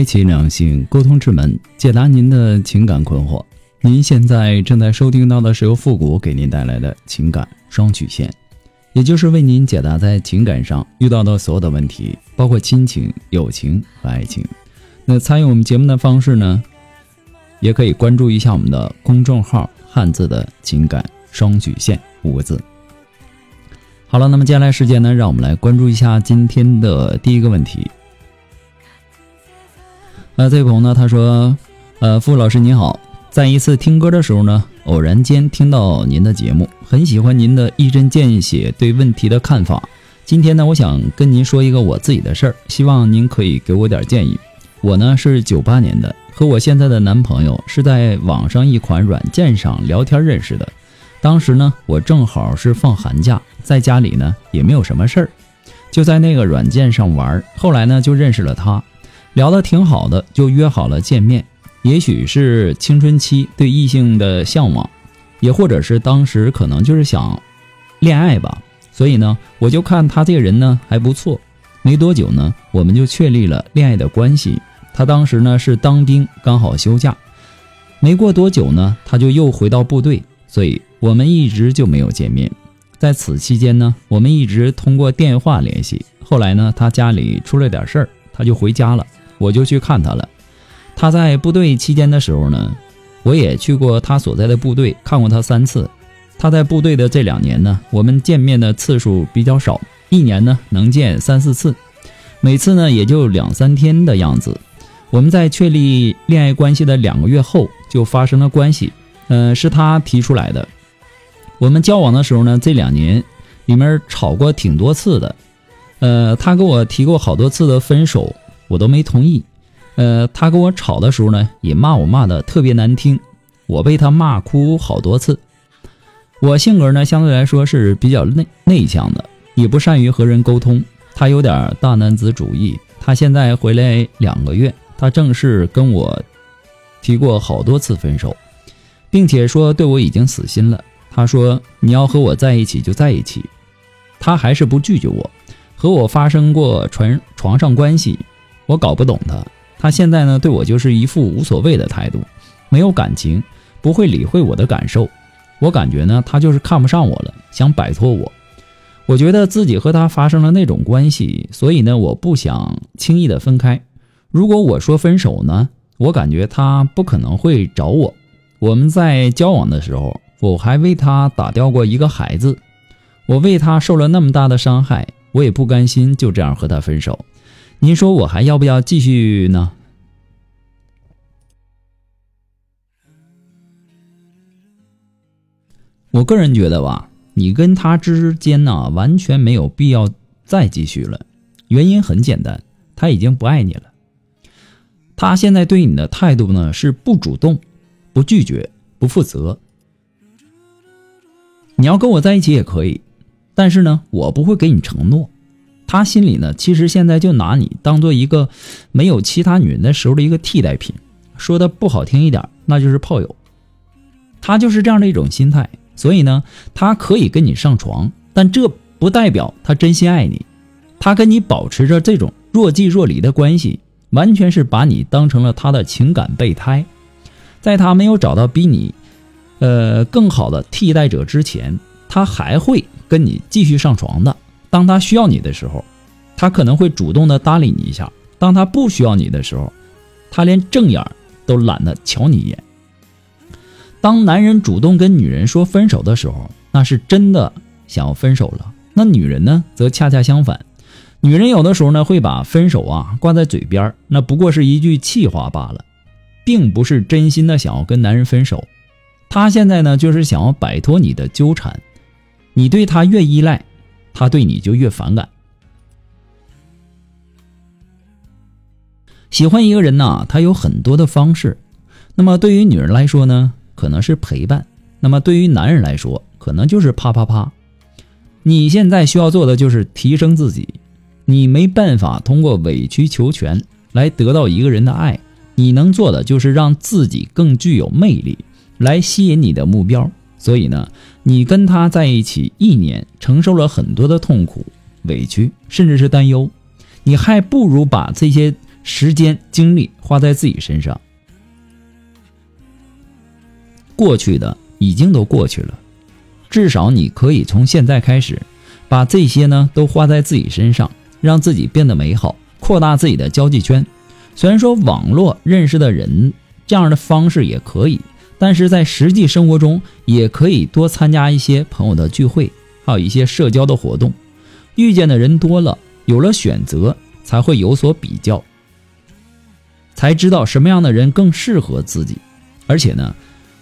开启两性沟通之门，解答您的情感困惑。您现在正在收听到的是由复古给您带来的情感双曲线，也就是为您解答在情感上遇到的所有的问题，包括亲情、友情和爱情。那参与我们节目的方式呢，也可以关注一下我们的公众号“汉字的情感双曲线”五个字。好了，那么接下来时间呢，让我们来关注一下今天的第一个问题。那这位朋友呢？他说：“呃，傅老师您好，在一次听歌的时候呢，偶然间听到您的节目，很喜欢您的一针见血对问题的看法。今天呢，我想跟您说一个我自己的事儿，希望您可以给我点建议。我呢是九八年的，和我现在的男朋友是在网上一款软件上聊天认识的。当时呢，我正好是放寒假，在家里呢也没有什么事儿，就在那个软件上玩。后来呢，就认识了他。”聊得挺好的，就约好了见面。也许是青春期对异性的向往，也或者是当时可能就是想恋爱吧。所以呢，我就看他这个人呢还不错。没多久呢，我们就确立了恋爱的关系。他当时呢是当兵，刚好休假。没过多久呢，他就又回到部队，所以我们一直就没有见面。在此期间呢，我们一直通过电话联系。后来呢，他家里出了点事儿，他就回家了。我就去看他了。他在部队期间的时候呢，我也去过他所在的部队看过他三次。他在部队的这两年呢，我们见面的次数比较少，一年呢能见三四次，每次呢也就两三天的样子。我们在确立恋爱关系的两个月后就发生了关系，呃，是他提出来的。我们交往的时候呢，这两年里面吵过挺多次的，呃，他跟我提过好多次的分手。我都没同意，呃，他跟我吵的时候呢，也骂我骂的特别难听，我被他骂哭好多次。我性格呢，相对来说是比较内内向的，也不善于和人沟通。他有点大男子主义。他现在回来两个月，他正式跟我提过好多次分手，并且说对我已经死心了。他说你要和我在一起就在一起，他还是不拒绝我，和我发生过床床上关系。我搞不懂他，他现在呢对我就是一副无所谓的态度，没有感情，不会理会我的感受。我感觉呢他就是看不上我了，想摆脱我。我觉得自己和他发生了那种关系，所以呢我不想轻易的分开。如果我说分手呢，我感觉他不可能会找我。我们在交往的时候，我还为他打掉过一个孩子，我为他受了那么大的伤害，我也不甘心就这样和他分手。您说我还要不要继续呢？我个人觉得吧，你跟他之间呢，完全没有必要再继续了。原因很简单，他已经不爱你了。他现在对你的态度呢，是不主动、不拒绝、不负责。你要跟我在一起也可以，但是呢，我不会给你承诺。他心里呢，其实现在就拿你当做一个没有其他女人的时候的一个替代品，说的不好听一点，那就是炮友。他就是这样的一种心态，所以呢，他可以跟你上床，但这不代表他真心爱你。他跟你保持着这种若即若离的关系，完全是把你当成了他的情感备胎。在他没有找到比你，呃更好的替代者之前，他还会跟你继续上床的。当他需要你的时候，他可能会主动的搭理你一下；当他不需要你的时候，他连正眼都懒得瞧你一眼。当男人主动跟女人说分手的时候，那是真的想要分手了。那女人呢，则恰恰相反，女人有的时候呢会把分手啊挂在嘴边，那不过是一句气话罢了，并不是真心的想要跟男人分手。她现在呢就是想要摆脱你的纠缠，你对她越依赖。他对你就越反感。喜欢一个人呐，他有很多的方式。那么对于女人来说呢，可能是陪伴；那么对于男人来说，可能就是啪啪啪。你现在需要做的就是提升自己。你没办法通过委曲求全来得到一个人的爱，你能做的就是让自己更具有魅力，来吸引你的目标。所以呢，你跟他在一起一年，承受了很多的痛苦、委屈，甚至是担忧，你还不如把这些。时间精力花在自己身上，过去的已经都过去了，至少你可以从现在开始，把这些呢都花在自己身上，让自己变得美好，扩大自己的交际圈。虽然说网络认识的人这样的方式也可以，但是在实际生活中也可以多参加一些朋友的聚会，还有一些社交的活动。遇见的人多了，有了选择，才会有所比较。才知道什么样的人更适合自己，而且呢，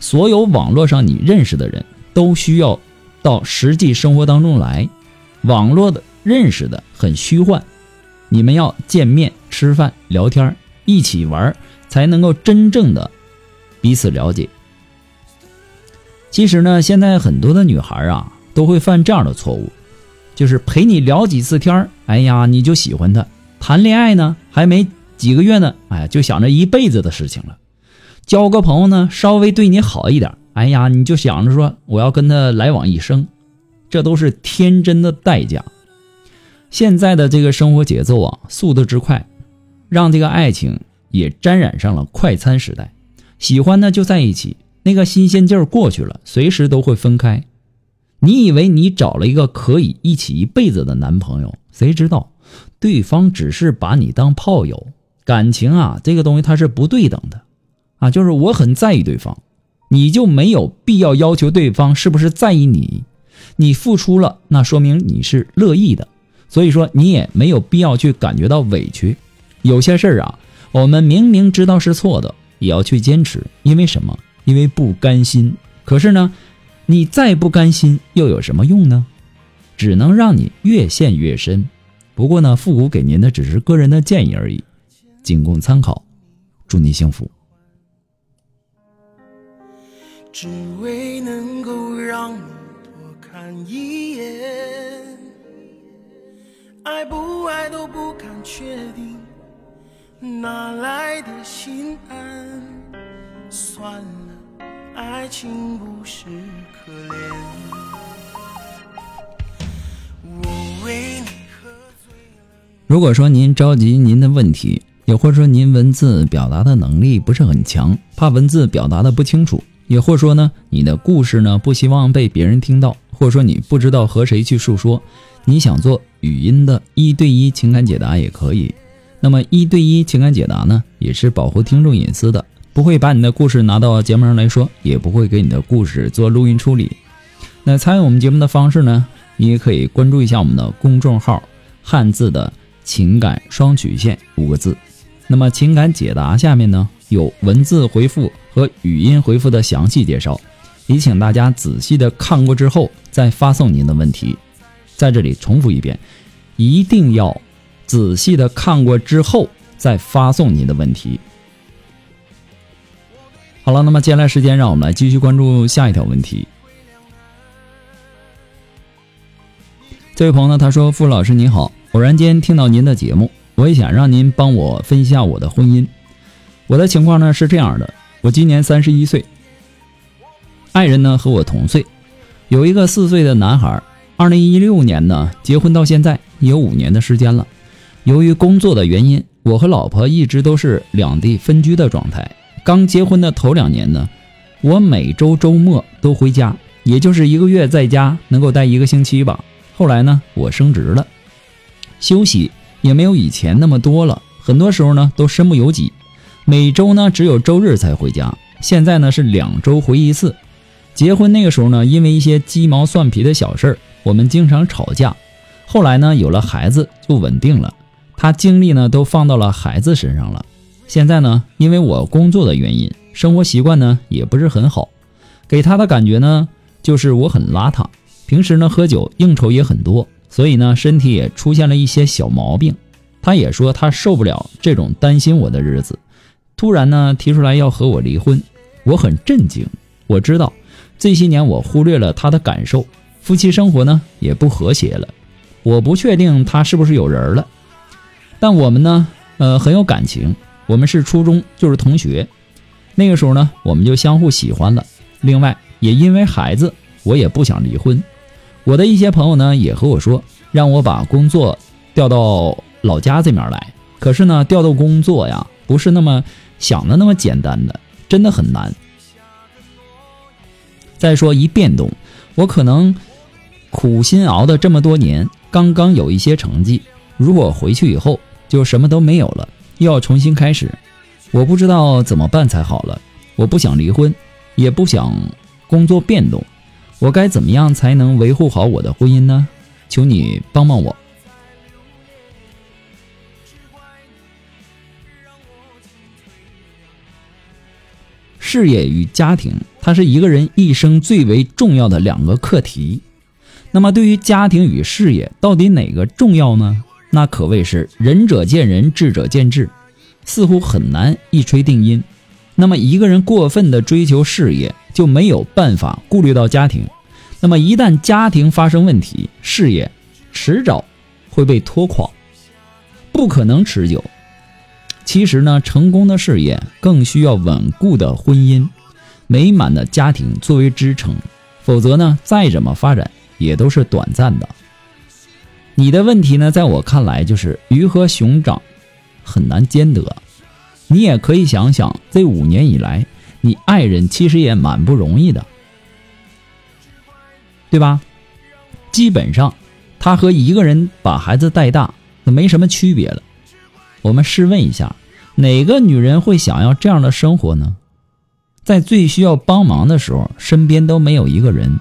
所有网络上你认识的人都需要到实际生活当中来，网络的认识的很虚幻，你们要见面吃饭聊天一起玩才能够真正的彼此了解。其实呢，现在很多的女孩啊都会犯这样的错误，就是陪你聊几次天哎呀你就喜欢他，谈恋爱呢还没。几个月呢，哎，就想着一辈子的事情了。交个朋友呢，稍微对你好一点，哎呀，你就想着说我要跟他来往一生，这都是天真的代价。现在的这个生活节奏啊，速度之快，让这个爱情也沾染上了快餐时代。喜欢呢就在一起，那个新鲜劲儿过去了，随时都会分开。你以为你找了一个可以一起一辈子的男朋友，谁知道对方只是把你当炮友。感情啊，这个东西它是不对等的，啊，就是我很在意对方，你就没有必要要求对方是不是在意你，你付出了，那说明你是乐意的，所以说你也没有必要去感觉到委屈。有些事儿啊，我们明明知道是错的，也要去坚持，因为什么？因为不甘心。可是呢，你再不甘心又有什么用呢？只能让你越陷越深。不过呢，复古给您的只是个人的建议而已。仅供参考，祝你幸福。只为能够让你多看一眼，爱不爱都不敢确定，哪来的心安？算了，爱情不是可怜。我为你。如果说您着急您的问题。也或者说您文字表达的能力不是很强，怕文字表达的不清楚；也或者说呢，你的故事呢不希望被别人听到，或者说你不知道和谁去诉说，你想做语音的一对一情感解答也可以。那么一对一情感解答呢，也是保护听众隐私的，不会把你的故事拿到节目上来说，也不会给你的故事做录音处理。那参与我们节目的方式呢，你也可以关注一下我们的公众号“汉字的情感双曲线”五个字。那么情感解答下面呢有文字回复和语音回复的详细介绍，也请大家仔细的看过之后再发送您的问题。在这里重复一遍，一定要仔细的看过之后再发送您的问题。好了，那么接下来时间让我们来继续关注下一条问题。这位朋友呢，他说：“傅老师您好，偶然间听到您的节目。”我也想让您帮我分析下我的婚姻。我的情况呢是这样的：我今年三十一岁，爱人呢和我同岁，有一个四岁的男孩。二零一六年呢结婚到现在有五年的时间了。由于工作的原因，我和老婆一直都是两地分居的状态。刚结婚的头两年呢，我每周周末都回家，也就是一个月在家能够待一个星期吧。后来呢，我升职了，休息。也没有以前那么多了，很多时候呢都身不由己，每周呢只有周日才回家。现在呢是两周回一次。结婚那个时候呢，因为一些鸡毛蒜皮的小事儿，我们经常吵架。后来呢有了孩子就稳定了，他精力呢都放到了孩子身上了。现在呢因为我工作的原因，生活习惯呢也不是很好，给他的感觉呢就是我很邋遢，平时呢喝酒应酬也很多。所以呢，身体也出现了一些小毛病。他也说他受不了这种担心我的日子，突然呢提出来要和我离婚，我很震惊。我知道这些年我忽略了他的感受，夫妻生活呢也不和谐了。我不确定他是不是有人了，但我们呢，呃，很有感情。我们是初中就是同学，那个时候呢，我们就相互喜欢了。另外，也因为孩子，我也不想离婚。我的一些朋友呢，也和我说，让我把工作调到老家这面来。可是呢，调到工作呀，不是那么想的那么简单的，真的很难。再说一变动，我可能苦心熬的这么多年，刚刚有一些成绩，如果回去以后就什么都没有了，又要重新开始，我不知道怎么办才好了。我不想离婚，也不想工作变动。我该怎么样才能维护好我的婚姻呢？求你帮帮我。事业与家庭，它是一个人一生最为重要的两个课题。那么，对于家庭与事业，到底哪个重要呢？那可谓是仁者见仁，智者见智，似乎很难一锤定音。那么，一个人过分的追求事业，就没有办法顾虑到家庭。那么一旦家庭发生问题，事业迟早会被拖垮，不可能持久。其实呢，成功的事业更需要稳固的婚姻、美满的家庭作为支撑，否则呢，再怎么发展也都是短暂的。你的问题呢，在我看来就是鱼和熊掌很难兼得。你也可以想想，这五年以来，你爱人其实也蛮不容易的。对吧？基本上，他和一个人把孩子带大，那没什么区别了。我们试问一下，哪个女人会想要这样的生活呢？在最需要帮忙的时候，身边都没有一个人，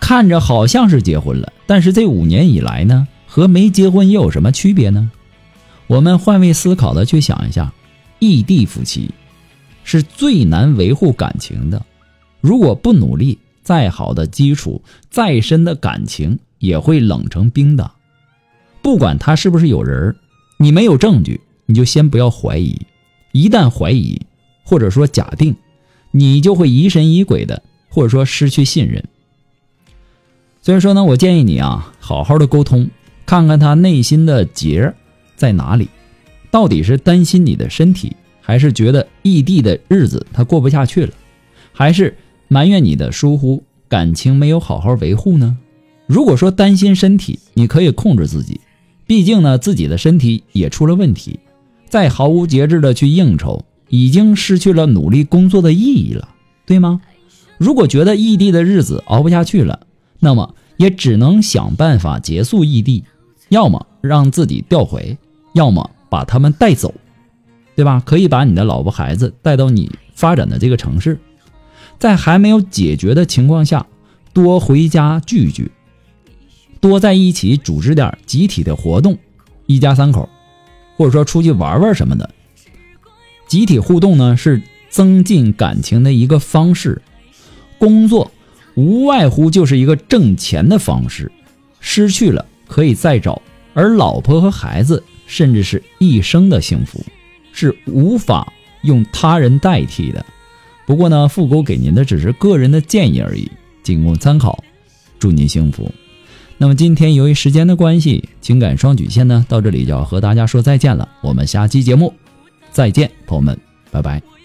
看着好像是结婚了，但是这五年以来呢，和没结婚又有什么区别呢？我们换位思考的去想一下，异地夫妻是最难维护感情的，如果不努力。再好的基础，再深的感情也会冷成冰的。不管他是不是有人你没有证据，你就先不要怀疑。一旦怀疑，或者说假定，你就会疑神疑鬼的，或者说失去信任。所以说呢，我建议你啊，好好的沟通，看看他内心的结在哪里，到底是担心你的身体，还是觉得异地的日子他过不下去了，还是？埋怨你的疏忽，感情没有好好维护呢？如果说担心身体，你可以控制自己，毕竟呢自己的身体也出了问题，再毫无节制的去应酬，已经失去了努力工作的意义了，对吗？如果觉得异地的日子熬不下去了，那么也只能想办法结束异地，要么让自己调回，要么把他们带走，对吧？可以把你的老婆孩子带到你发展的这个城市。在还没有解决的情况下，多回家聚聚，多在一起组织点集体的活动，一家三口，或者说出去玩玩什么的。集体互动呢，是增进感情的一个方式。工作无外乎就是一个挣钱的方式，失去了可以再找，而老婆和孩子，甚至是一生的幸福，是无法用他人代替的。不过呢，复狗给您的只是个人的建议而已，仅供参考。祝您幸福。那么今天由于时间的关系，情感双曲线呢到这里就要和大家说再见了。我们下期节目再见，朋友们，拜拜。